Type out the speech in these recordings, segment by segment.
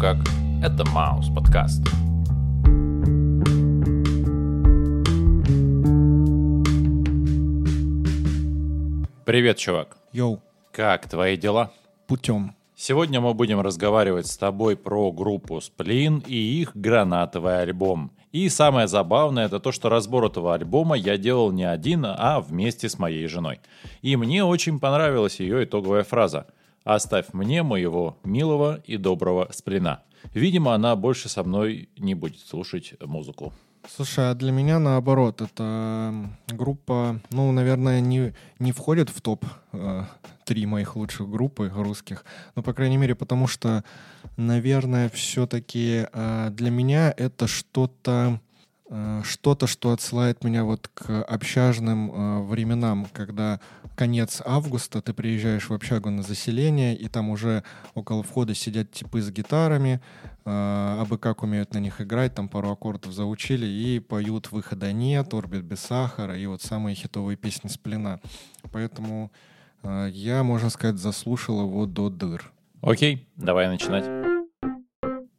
Как? Это Маус подкаст. Привет, чувак. Йоу, Как твои дела? путем. Сегодня мы будем разговаривать с тобой про группу Сплин и их гранатовый альбом. И самое забавное это то, что разбор этого альбома я делал не один, а вместе с моей женой. И мне очень понравилась ее итоговая фраза «Оставь мне моего милого и доброго Сплина». Видимо, она больше со мной не будет слушать музыку. Слушай, а для меня наоборот, это группа, ну, наверное, не, не входит в топ э, три моих лучших группы русских. Ну, по крайней мере, потому что, наверное, все-таки для меня это что-то, э, что-то, что отсылает меня вот к общажным э, временам, когда конец августа, ты приезжаешь в общагу на заселение, и там уже около входа сидят типы с гитарами, э, абы как умеют на них играть, там пару аккордов заучили и поют «Выхода нет», «Орбит без сахара» и вот самые хитовые песни с плена. Поэтому э, я, можно сказать, заслушал его до дыр. Окей, давай начинать.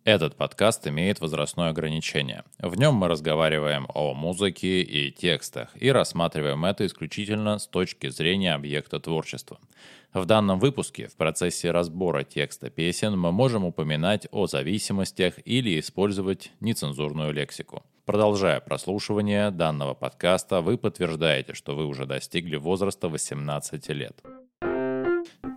Этот подкаст имеет возрастное ограничение. В нем мы разговариваем о музыке и текстах и рассматриваем это исключительно с точки зрения объекта творчества. В данном выпуске в процессе разбора текста песен мы можем упоминать о зависимостях или использовать нецензурную лексику. Продолжая прослушивание данного подкаста, вы подтверждаете, что вы уже достигли возраста 18 лет.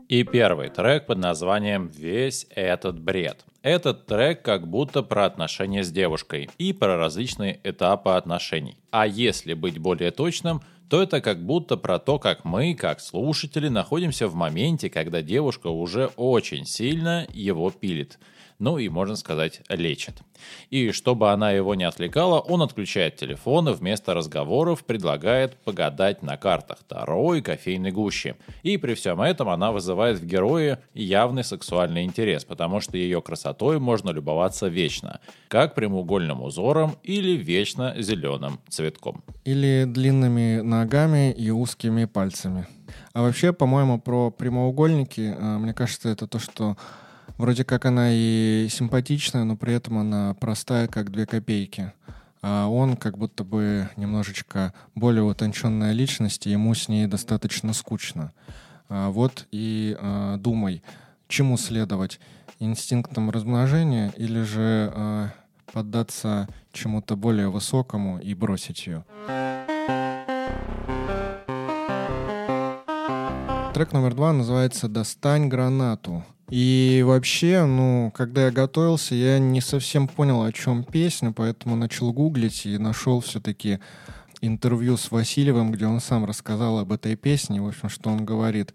И первый трек под названием «Весь этот бред». Этот трек как будто про отношения с девушкой и про различные этапы отношений. А если быть более точным, то это как будто про то, как мы, как слушатели, находимся в моменте, когда девушка уже очень сильно его пилит. Ну и, можно сказать, лечит. И чтобы она его не отвлекала, он отключает телефон и вместо разговоров предлагает погадать на картах Таро и кофейной гущи. И при всем этом она вызывает в герое явный сексуальный интерес, потому что ее красотой можно любоваться вечно, как прямоугольным узором или вечно зеленым цветком. Или длинными ногами и узкими пальцами. А вообще, по-моему, про прямоугольники, э, мне кажется, это то, что вроде как она и симпатичная, но при этом она простая, как две копейки. А он как будто бы немножечко более утонченная личность, и ему с ней достаточно скучно. А вот и а, думай, чему следовать? Инстинктам размножения или же а, поддаться чему-то более высокому и бросить ее? Трек номер два называется «Достань гранату». И вообще, ну, когда я готовился, я не совсем понял, о чем песня, поэтому начал гуглить и нашел все-таки интервью с Васильевым, где он сам рассказал об этой песне. В общем, что он говорит.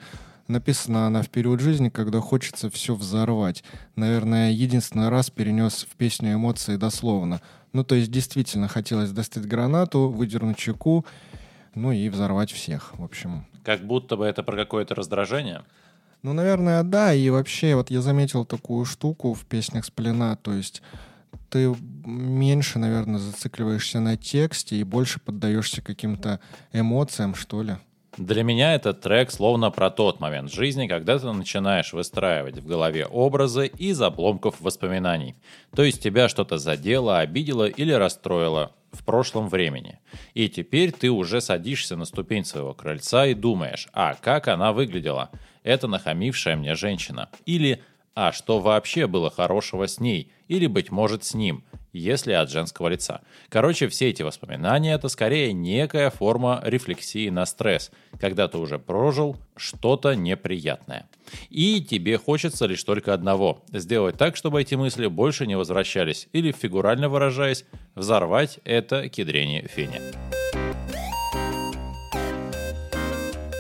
Написана она в период жизни, когда хочется все взорвать. Наверное, единственный раз перенес в песню эмоции дословно. Ну, то есть, действительно, хотелось достать гранату, выдернуть чеку, ну и взорвать всех, в общем. Как будто бы это про какое-то раздражение. Ну, наверное, да. И вообще, вот я заметил такую штуку в песнях Сплина, то есть ты меньше, наверное, зацикливаешься на тексте и больше поддаешься каким-то эмоциям, что ли. Для меня этот трек словно про тот момент жизни, когда ты начинаешь выстраивать в голове образы из обломков воспоминаний. То есть тебя что-то задело, обидело или расстроило в прошлом времени. И теперь ты уже садишься на ступень своего крыльца и думаешь, а как она выглядела? Это нахамившая мне женщина. Или а что вообще было хорошего с ней? Или, быть может, с ним, если от женского лица. Короче, все эти воспоминания — это скорее некая форма рефлексии на стресс, когда ты уже прожил что-то неприятное. И тебе хочется лишь только одного — сделать так, чтобы эти мысли больше не возвращались, или, фигурально выражаясь, взорвать это кедрение фене.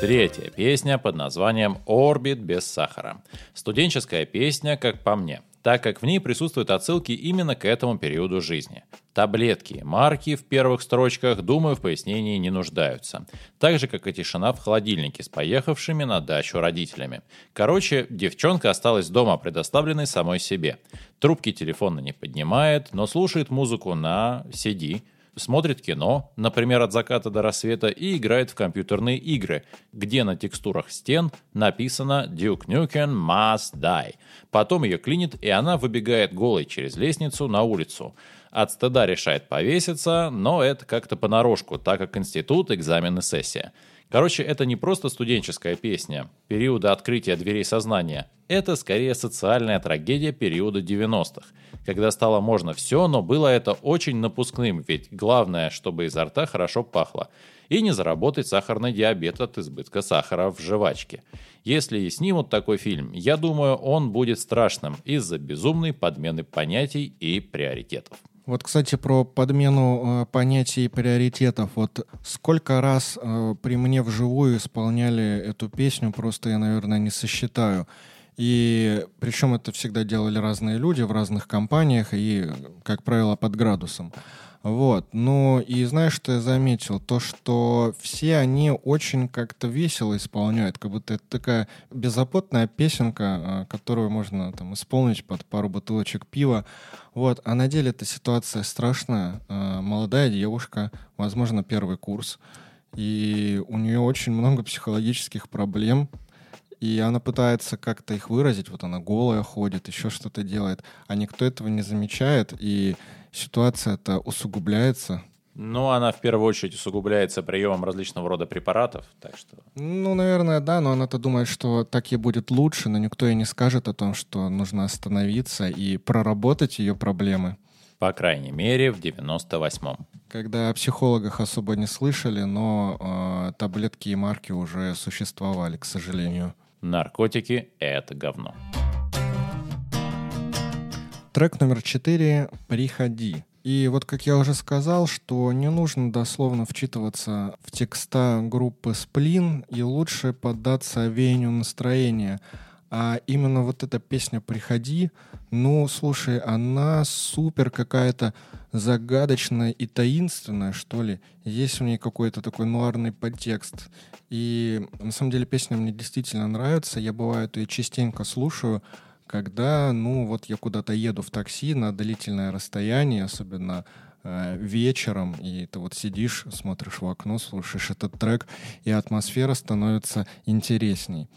Третья песня под названием «Орбит без сахара». Студенческая песня, как по мне, так как в ней присутствуют отсылки именно к этому периоду жизни. Таблетки марки в первых строчках, думаю, в пояснении не нуждаются. Так же, как и тишина в холодильнике с поехавшими на дачу родителями. Короче, девчонка осталась дома, предоставленной самой себе. Трубки телефона не поднимает, но слушает музыку на CD, смотрит кино, например, от заката до рассвета, и играет в компьютерные игры, где на текстурах стен написано «Duke Nukem must die». Потом ее клинит, и она выбегает голой через лестницу на улицу. От стыда решает повеситься, но это как-то понарошку, так как институт, экзамен и сессия. Короче, это не просто студенческая песня периода открытия дверей сознания. Это скорее социальная трагедия периода 90-х, когда стало можно все, но было это очень напускным, ведь главное, чтобы изо рта хорошо пахло, и не заработать сахарный диабет от избытка сахара в жвачке. Если и снимут такой фильм, я думаю, он будет страшным из-за безумной подмены понятий и приоритетов. Вот, кстати, про подмену э, понятий и приоритетов. Вот сколько раз э, при мне вживую исполняли эту песню, просто я, наверное, не сосчитаю. И причем это всегда делали разные люди в разных компаниях и, как правило, под градусом. Вот. Ну и знаешь, что я заметил? То, что все они очень как-то весело исполняют, как будто это такая беззаботная песенка, а, которую можно там исполнить под пару бутылочек пива. Вот. А на деле эта ситуация страшная. А, молодая девушка, возможно, первый курс, и у нее очень много психологических проблем, и она пытается как-то их выразить, вот она голая ходит, еще что-то делает, а никто этого не замечает, и ситуация-то усугубляется. Ну, она в первую очередь усугубляется приемом различного рода препаратов, так что... Ну, наверное, да, но она-то думает, что так ей будет лучше, но никто ей не скажет о том, что нужно остановиться и проработать ее проблемы. По крайней мере, в 98-м. Когда о психологах особо не слышали, но э, таблетки и марки уже существовали, к сожалению. Наркотики — это говно. Трек номер четыре «Приходи». И вот, как я уже сказал, что не нужно дословно вчитываться в текста группы «Сплин», и лучше поддаться веянию настроения. А именно вот эта песня «Приходи», ну, слушай, она супер какая-то загадочная и таинственная, что ли. Есть в ней какой-то такой нуарный подтекст. И на самом деле песня мне действительно нравится. Я, бывает, ее частенько слушаю, когда, ну, вот я куда-то еду в такси на длительное расстояние, особенно э, вечером, и ты вот сидишь, смотришь в окно, слушаешь этот трек, и атмосфера становится интересней.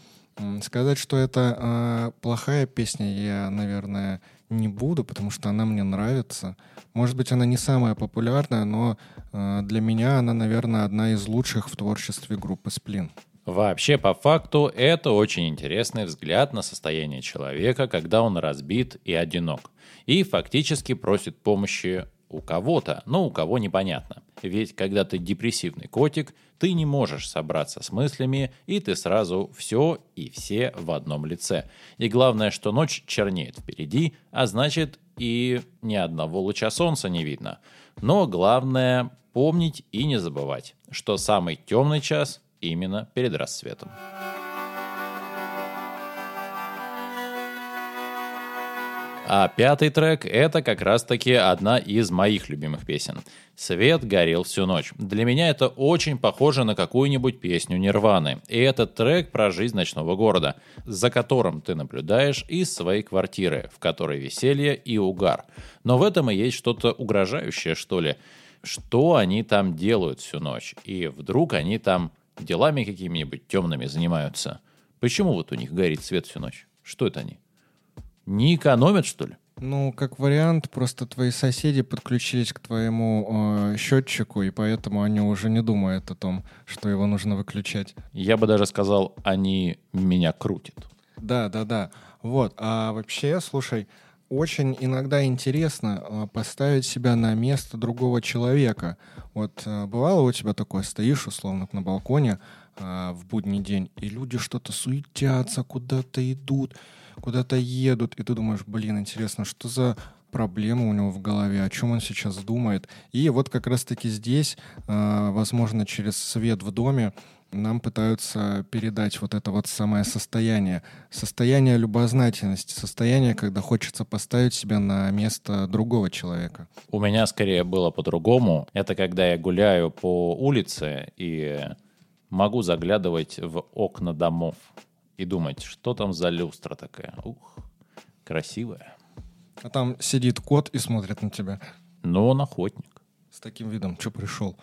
Сказать, что это э, плохая песня, я, наверное, не буду, потому что она мне нравится. Может быть, она не самая популярная, но э, для меня она, наверное, одна из лучших в творчестве группы Сплин. Вообще, по факту, это очень интересный взгляд на состояние человека, когда он разбит и одинок. И фактически просит помощи у кого-то, но у кого непонятно. Ведь когда ты депрессивный котик, ты не можешь собраться с мыслями, и ты сразу все и все в одном лице. И главное, что ночь чернеет впереди, а значит и ни одного луча солнца не видно. Но главное помнить и не забывать, что самый темный час именно перед рассветом. А пятый трек — это как раз-таки одна из моих любимых песен. «Свет горел всю ночь». Для меня это очень похоже на какую-нибудь песню Нирваны. И этот трек про жизнь ночного города, за которым ты наблюдаешь из своей квартиры, в которой веселье и угар. Но в этом и есть что-то угрожающее, что ли. Что они там делают всю ночь? И вдруг они там делами какими-нибудь темными занимаются. Почему вот у них горит свет всю ночь? Что это они? Не экономят, что ли? Ну, как вариант, просто твои соседи подключились к твоему э, счетчику, и поэтому они уже не думают о том, что его нужно выключать. Я бы даже сказал, они меня крутят. Да, да, да. Вот. А вообще, слушай, очень иногда интересно э, поставить себя на место другого человека. Вот э, бывало у тебя такое, стоишь условно на балконе э, в будний день, и люди что-то суетятся, куда-то идут, куда-то едут, и ты думаешь, блин, интересно, что за проблема у него в голове, о чем он сейчас думает. И вот как раз-таки здесь, возможно, через свет в доме, нам пытаются передать вот это вот самое состояние. Состояние любознательности, состояние, когда хочется поставить себя на место другого человека. У меня скорее было по-другому. Это когда я гуляю по улице и могу заглядывать в окна домов и думать, что там за люстра такая. Ух, красивая. А там сидит кот и смотрит на тебя. Ну, он охотник. С таким видом, что пришел?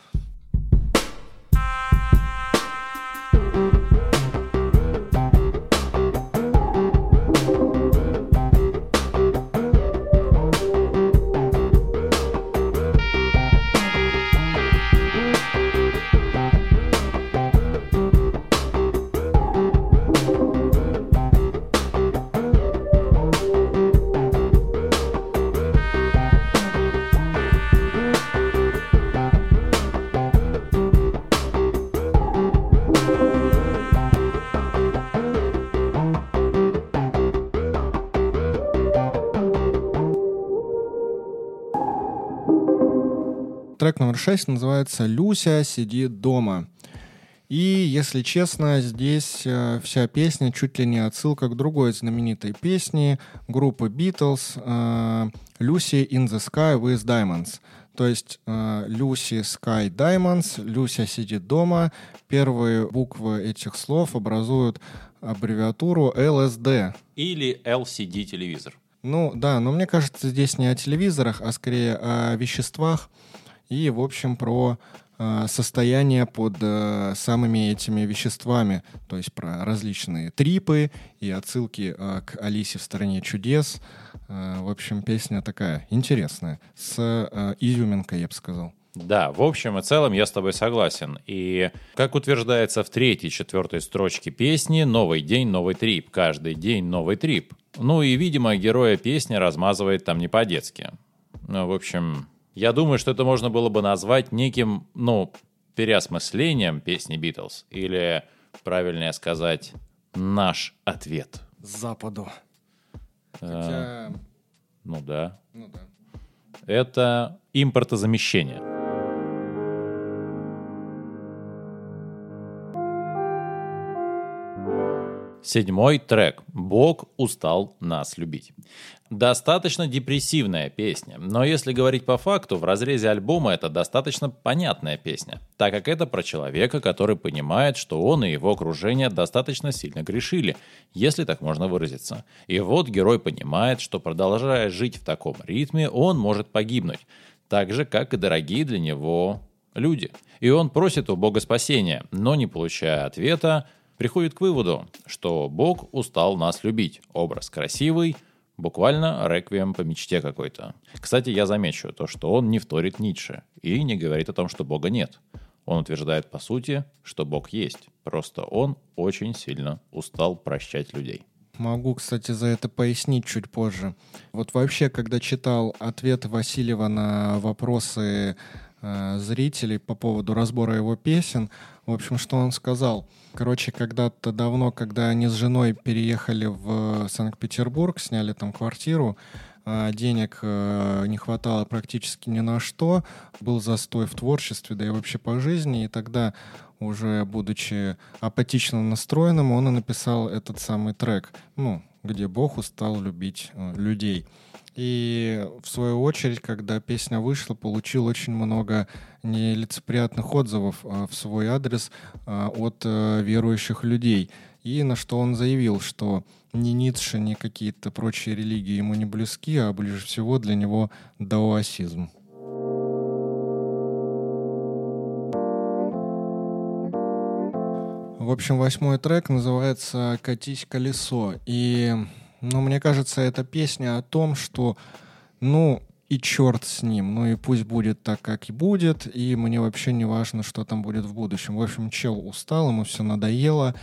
Трек номер шесть называется «Люся сидит дома». И, если честно, здесь э, вся песня чуть ли не отсылка к другой знаменитой песне группы Beatles э, «Lucy in the Sky with Diamonds». То есть э, Lucy Sky Diamonds, Люся сидит дома. Первые буквы этих слов образуют аббревиатуру LSD. Или LCD телевизор. Ну да, но мне кажется, здесь не о телевизорах, а скорее о веществах, и, в общем, про э, состояние под э, самыми этими веществами, то есть про различные трипы и отсылки э, к Алисе в «Стране чудес». В общем, песня такая интересная, с изюминкой, я бы сказал. Да, в общем и целом я с тобой согласен. И, как утверждается в третьей, четвертой строчке песни, «Новый день, новый трип, каждый день новый трип». Ну и, видимо, героя песни размазывает там не по-детски. Ну, в общем, я думаю, что это можно было бы назвать неким, ну, переосмыслением песни Битлз. Или, правильнее сказать, наш ответ. Западу. Хотя... Ну да. Ну да. Это импортозамещение. Седьмой трек «Бог устал нас любить». Достаточно депрессивная песня, но если говорить по факту, в разрезе альбома это достаточно понятная песня, так как это про человека, который понимает, что он и его окружение достаточно сильно грешили, если так можно выразиться. И вот герой понимает, что продолжая жить в таком ритме, он может погибнуть, так же, как и дорогие для него люди. И он просит у Бога спасения, но не получая ответа, приходит к выводу, что Бог устал нас любить. Образ красивый, буквально реквием по мечте какой-то. Кстати, я замечу то, что он не вторит Ницше и не говорит о том, что Бога нет. Он утверждает по сути, что Бог есть, просто он очень сильно устал прощать людей. Могу, кстати, за это пояснить чуть позже. Вот вообще, когда читал ответ Васильева на вопросы зрителей по поводу разбора его песен, в общем, что он сказал? Короче, когда-то давно, когда они с женой переехали в Санкт-Петербург, сняли там квартиру, а денег э, не хватало практически ни на что, был застой в творчестве, да и вообще по жизни, и тогда уже будучи апатично настроенным, он и написал этот самый трек, ну, где Бог устал любить э, людей. И в свою очередь, когда песня вышла, получил очень много нелицеприятных отзывов а, в свой адрес а, от а, верующих людей. И на что он заявил, что ни Ницше, ни какие-то прочие религии ему не близки, а ближе всего для него даоасизм. В общем, восьмой трек называется «Катись колесо». И но мне кажется, эта песня о том, что, ну, и черт с ним, ну и пусть будет так, как и будет, и мне вообще не важно, что там будет в будущем. В общем, чел устал, ему все надоело,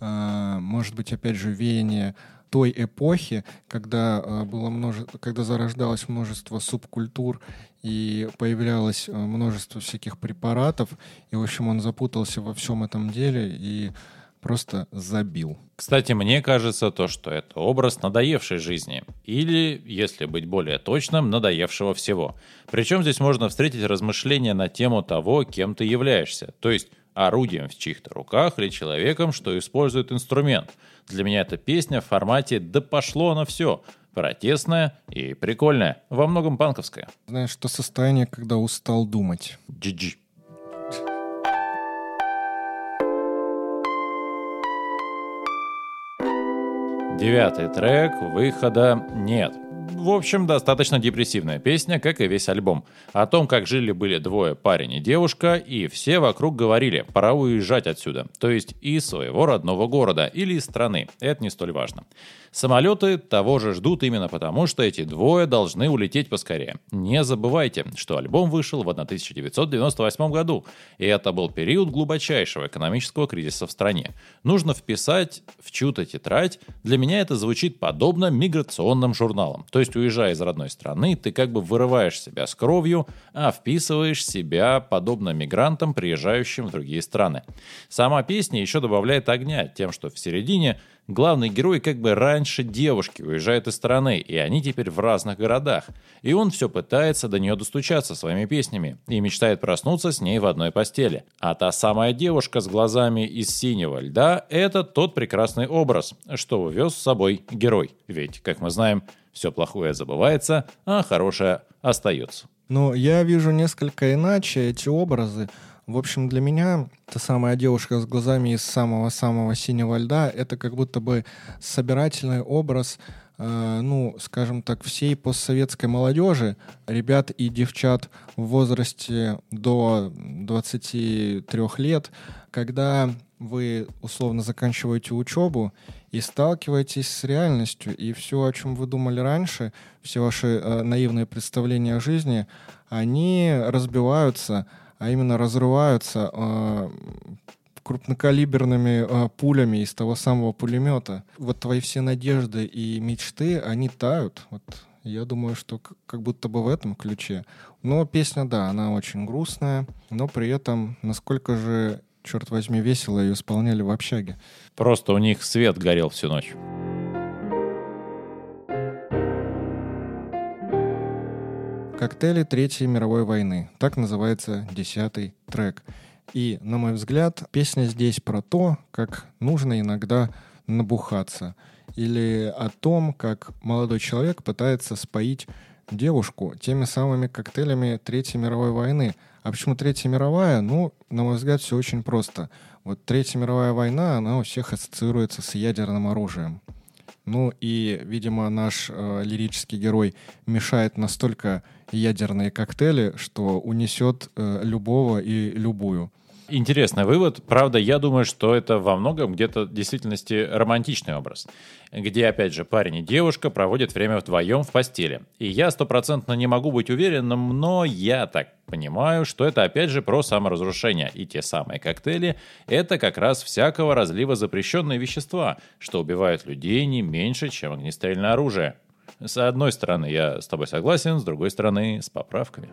а, может быть, опять же, веяние той эпохи, когда а, было множество, когда зарождалось множество субкультур и появлялось а, множество всяких препаратов, и, в общем, он запутался во всем этом деле и просто забил. Кстати, мне кажется то, что это образ надоевшей жизни. Или, если быть более точным, надоевшего всего. Причем здесь можно встретить размышления на тему того, кем ты являешься. То есть орудием в чьих-то руках или человеком, что использует инструмент. Для меня эта песня в формате «да пошло на все», протестная и прикольная, во многом панковская. Знаешь, что состояние, когда устал думать. GG. Девятый трек, выхода нет. В общем, достаточно депрессивная песня, как и весь альбом. О том, как жили-были двое, парень и девушка, и все вокруг говорили, пора уезжать отсюда. То есть из своего родного города или из страны. Это не столь важно. Самолеты того же ждут именно потому, что эти двое должны улететь поскорее. Не забывайте, что альбом вышел в 1998 году, и это был период глубочайшего экономического кризиса в стране. Нужно вписать в чью-то тетрадь, для меня это звучит подобно миграционным журналам. То есть, уезжая из родной страны, ты как бы вырываешь себя с кровью, а вписываешь себя подобно мигрантам, приезжающим в другие страны. Сама песня еще добавляет огня тем, что в середине Главный герой как бы раньше девушки уезжает из страны, и они теперь в разных городах. И он все пытается до нее достучаться своими песнями и мечтает проснуться с ней в одной постели. А та самая девушка с глазами из синего льда – это тот прекрасный образ, что увез с собой герой. Ведь, как мы знаем, все плохое забывается, а хорошее остается. Но я вижу несколько иначе эти образы. В общем, для меня та самая девушка с глазами из самого-самого синего льда — это как будто бы собирательный образ, э, ну, скажем так, всей постсоветской молодежи, ребят и девчат в возрасте до 23 лет, когда вы условно заканчиваете учебу и сталкиваетесь с реальностью, и все, о чем вы думали раньше, все ваши э, наивные представления о жизни, они разбиваются — а именно разрываются э, крупнокалиберными э, пулями из того самого пулемета. Вот твои все надежды и мечты, они тают. Вот я думаю, что как будто бы в этом ключе. Но песня, да, она очень грустная, но при этом насколько же, черт возьми, весело ее исполняли в общаге. Просто у них свет горел всю ночь. «Коктейли Третьей мировой войны». Так называется десятый трек. И, на мой взгляд, песня здесь про то, как нужно иногда набухаться. Или о том, как молодой человек пытается споить девушку теми самыми коктейлями Третьей мировой войны. А почему Третья мировая? Ну, на мой взгляд, все очень просто. Вот Третья мировая война, она у всех ассоциируется с ядерным оружием. Ну и, видимо, наш э, лирический герой мешает настолько ядерные коктейли, что унесет э, любого и любую. Интересный вывод. Правда, я думаю, что это во многом где-то в действительности романтичный образ, где, опять же, парень и девушка проводят время вдвоем в постели. И я стопроцентно не могу быть уверенным, но я так понимаю, что это, опять же, про саморазрушение. И те самые коктейли — это как раз всякого разлива запрещенные вещества, что убивают людей не меньше, чем огнестрельное оружие. С одной стороны, я с тобой согласен, с другой стороны, с поправками.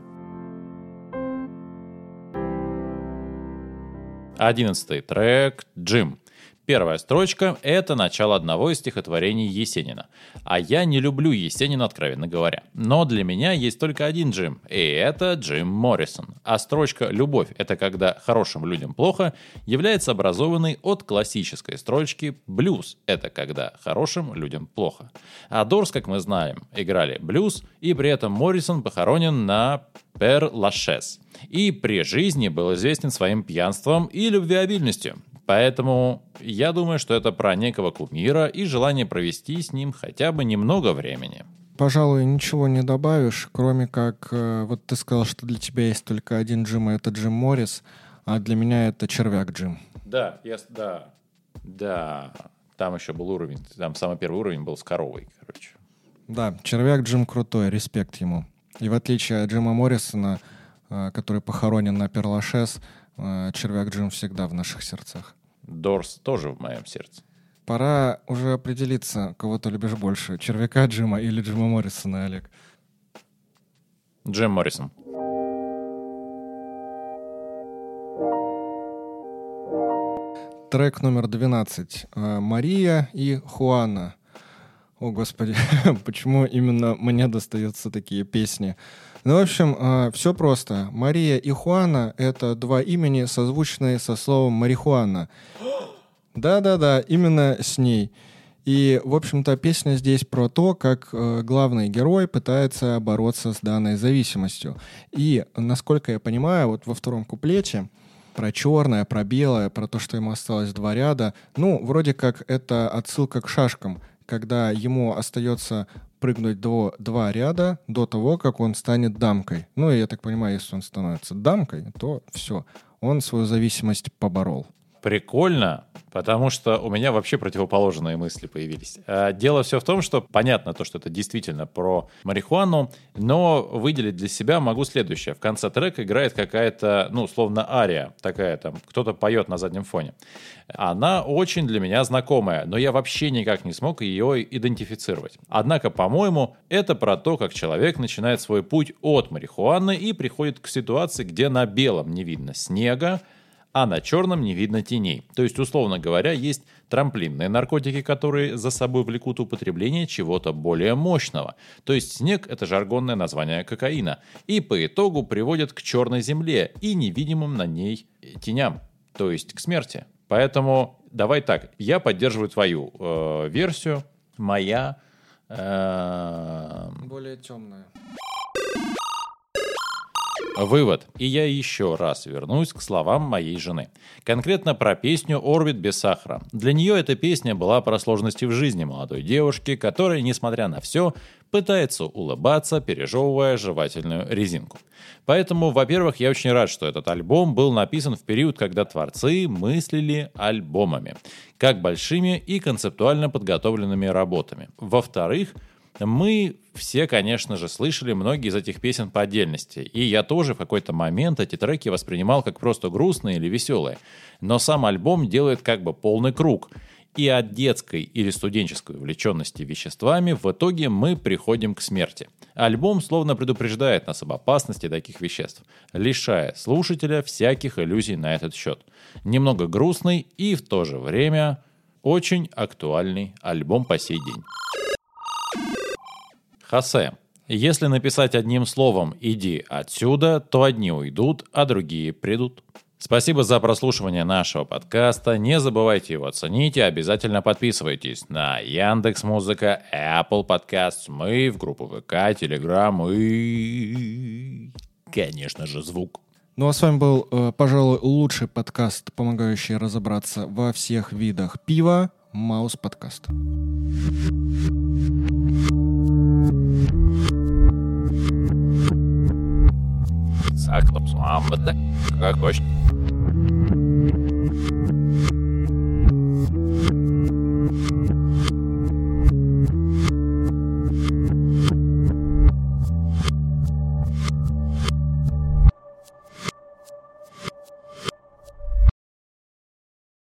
Одиннадцатый трек «Джим». Первая строчка — это начало одного из стихотворений Есенина. А я не люблю Есенина, откровенно говоря. Но для меня есть только один Джим, и это Джим Моррисон. А строчка «Любовь — это когда хорошим людям плохо» является образованной от классической строчки «Блюз — это когда хорошим людям плохо». А Дорс, как мы знаем, играли блюз, и при этом Моррисон похоронен на Пер Лашес. И при жизни был известен своим пьянством и любвеобильностью. Поэтому я думаю, что это про некого кумира и желание провести с ним хотя бы немного времени. Пожалуй, ничего не добавишь, кроме как э, вот ты сказал, что для тебя есть только один Джим, и это Джим Моррис, а для меня это червяк Джим. Да, я, да, да. Там еще был уровень, там самый первый уровень был с коровой, короче. Да, червяк Джим крутой, респект ему. И в отличие от Джима Моррисона, э, который похоронен на Перлашес, червяк Джим всегда в наших сердцах. Дорс тоже в моем сердце. Пора уже определиться, кого ты любишь больше, червяка Джима или Джима Моррисона, Олег. Джим Моррисон. Трек номер 12. Э, Мария и Хуана. О, Господи, почему именно мне достаются такие песни? Ну, в общем, э, все просто. Мария и Хуана — это два имени, созвучные со словом «марихуана». Да-да-да, именно с ней. И, в общем-то, песня здесь про то, как э, главный герой пытается бороться с данной зависимостью. И, насколько я понимаю, вот во втором куплете про черное, про белое, про то, что ему осталось два ряда, ну, вроде как это отсылка к шашкам — когда ему остается прыгнуть до, два ряда до того, как он станет дамкой. Ну, я так понимаю, если он становится дамкой, то все, он свою зависимость поборол. Прикольно, потому что у меня вообще противоположные мысли появились. А, дело все в том, что понятно то, что это действительно про марихуану, но выделить для себя могу следующее. В конце трека играет какая-то, ну, словно ария такая там, кто-то поет на заднем фоне. Она очень для меня знакомая, но я вообще никак не смог ее идентифицировать. Однако, по-моему, это про то, как человек начинает свой путь от марихуаны и приходит к ситуации, где на белом не видно снега, а на черном не видно теней. То есть, условно говоря, есть трамплинные наркотики, которые за собой влекут употребление чего-то более мощного. То есть снег – это жаргонное название кокаина. И по итогу приводит к черной земле и невидимым на ней теням, то есть к смерти. Поэтому давай так, я поддерживаю твою э, версию, моя... Э... Более темная. Вывод. И я еще раз вернусь к словам моей жены. Конкретно про песню «Орбит без сахара». Для нее эта песня была про сложности в жизни молодой девушки, которая, несмотря на все, пытается улыбаться, пережевывая жевательную резинку. Поэтому, во-первых, я очень рад, что этот альбом был написан в период, когда творцы мыслили альбомами, как большими и концептуально подготовленными работами. Во-вторых, мы все, конечно же, слышали многие из этих песен по отдельности, и я тоже в какой-то момент эти треки воспринимал как просто грустные или веселые. Но сам альбом делает как бы полный круг. И от детской или студенческой увлеченности веществами в итоге мы приходим к смерти. Альбом словно предупреждает нас об опасности таких веществ, лишая слушателя всяких иллюзий на этот счет. Немного грустный и в то же время очень актуальный альбом по сей день. Хосе. Если написать одним словом «иди отсюда», то одни уйдут, а другие придут. Спасибо за прослушивание нашего подкаста. Не забывайте его оценить и обязательно подписывайтесь на Яндекс Музыка, Apple Podcasts, мы в группу ВК, Telegram и, конечно же, звук. Ну а с вами был, э, пожалуй, лучший подкаст, помогающий разобраться во всех видах пива, Маус подкаст. اكتب صعام بدك كاكوش